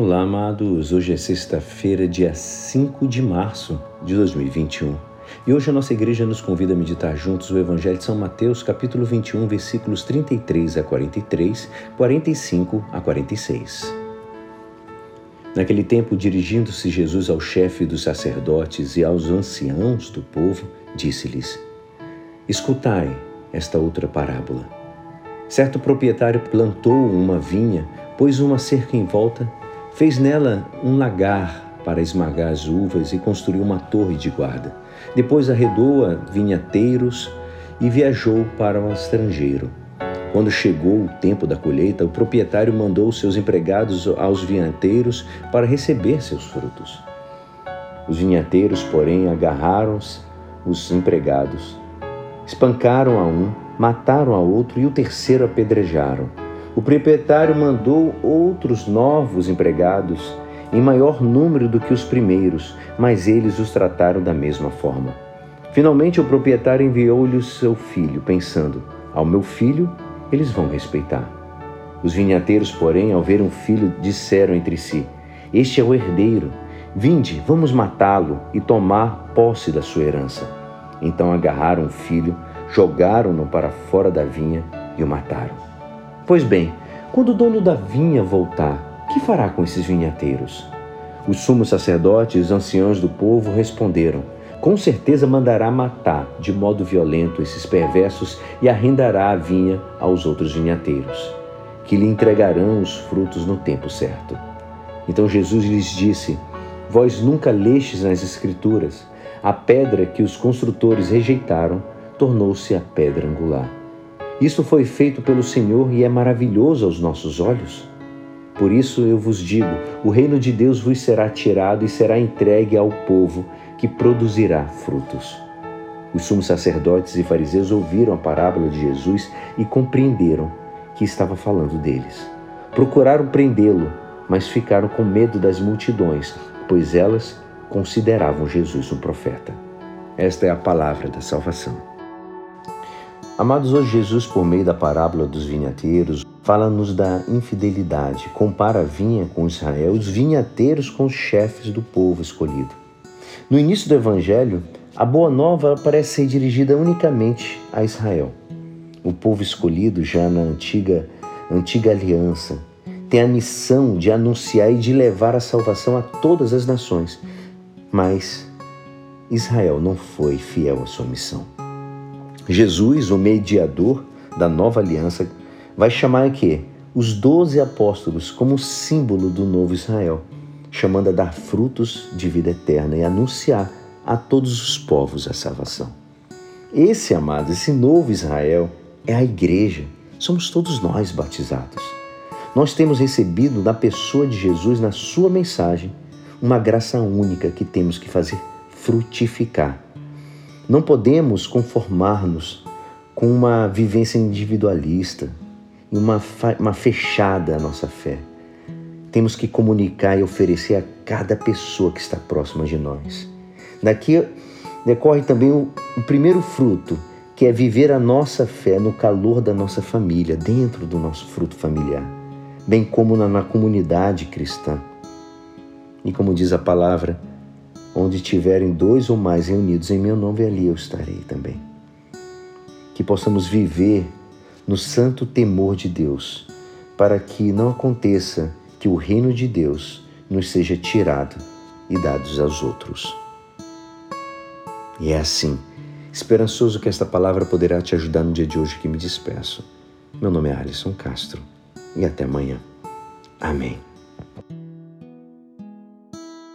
Olá, amados. Hoje é sexta-feira, dia 5 de março de 2021. E hoje a nossa igreja nos convida a meditar juntos o Evangelho de São Mateus, capítulo 21, versículos 33 a 43, 45 a 46. Naquele tempo, dirigindo-se Jesus ao chefe dos sacerdotes e aos anciãos do povo, disse-lhes: Escutai esta outra parábola. Certo proprietário plantou uma vinha, pôs uma cerca em volta Fez nela um lagar para esmagar as uvas e construiu uma torre de guarda. Depois arredou a vinhateiros e viajou para o estrangeiro. Quando chegou o tempo da colheita, o proprietário mandou seus empregados aos vinhateiros para receber seus frutos. Os vinhateiros, porém, agarraram os empregados, espancaram a um, mataram a outro e o terceiro apedrejaram. O proprietário mandou outros novos empregados, em maior número do que os primeiros, mas eles os trataram da mesma forma. Finalmente, o proprietário enviou-lhe o seu filho, pensando: Ao meu filho eles vão respeitar. Os vinhateiros, porém, ao ver um filho, disseram entre si: Este é o herdeiro. Vinde, vamos matá-lo e tomar posse da sua herança. Então agarraram o filho, jogaram-no para fora da vinha e o mataram. Pois bem, quando o dono da vinha voltar, que fará com esses vinhateiros? Os sumos sacerdotes e os anciãos do povo responderam: Com certeza mandará matar de modo violento esses perversos e arrendará a vinha aos outros vinhateiros, que lhe entregarão os frutos no tempo certo. Então Jesus lhes disse: Vós nunca lestes nas Escrituras, a pedra que os construtores rejeitaram tornou-se a pedra angular. Isso foi feito pelo Senhor e é maravilhoso aos nossos olhos. Por isso eu vos digo: o reino de Deus vos será tirado e será entregue ao povo que produzirá frutos. Os sumos sacerdotes e fariseus ouviram a parábola de Jesus e compreenderam que estava falando deles. Procuraram prendê-lo, mas ficaram com medo das multidões, pois elas consideravam Jesus um profeta. Esta é a palavra da salvação. Amados, hoje Jesus, por meio da parábola dos vinhateiros, fala-nos da infidelidade, compara a vinha com Israel, os vinhateiros com os chefes do povo escolhido. No início do Evangelho, a boa nova parece ser dirigida unicamente a Israel. O povo escolhido já na antiga, antiga aliança tem a missão de anunciar e de levar a salvação a todas as nações. Mas Israel não foi fiel à sua missão. Jesus, o mediador da nova aliança, vai chamar aqui os doze apóstolos como símbolo do novo Israel, chamando a dar frutos de vida eterna e anunciar a todos os povos a salvação. Esse, amado, esse novo Israel é a igreja, somos todos nós batizados. Nós temos recebido da pessoa de Jesus, na sua mensagem, uma graça única que temos que fazer frutificar não podemos conformar-nos com uma vivência individualista e uma, uma fechada à nossa fé. Temos que comunicar e oferecer a cada pessoa que está próxima de nós. Daqui decorre também o, o primeiro fruto, que é viver a nossa fé no calor da nossa família, dentro do nosso fruto familiar, bem como na, na comunidade cristã. E como diz a palavra, Onde tiverem dois ou mais reunidos em meu nome, ali eu estarei também. Que possamos viver no santo temor de Deus, para que não aconteça que o reino de Deus nos seja tirado e dados aos outros. E é assim, esperançoso que esta palavra poderá te ajudar no dia de hoje que me despeço. Meu nome é Alisson Castro e até amanhã. Amém.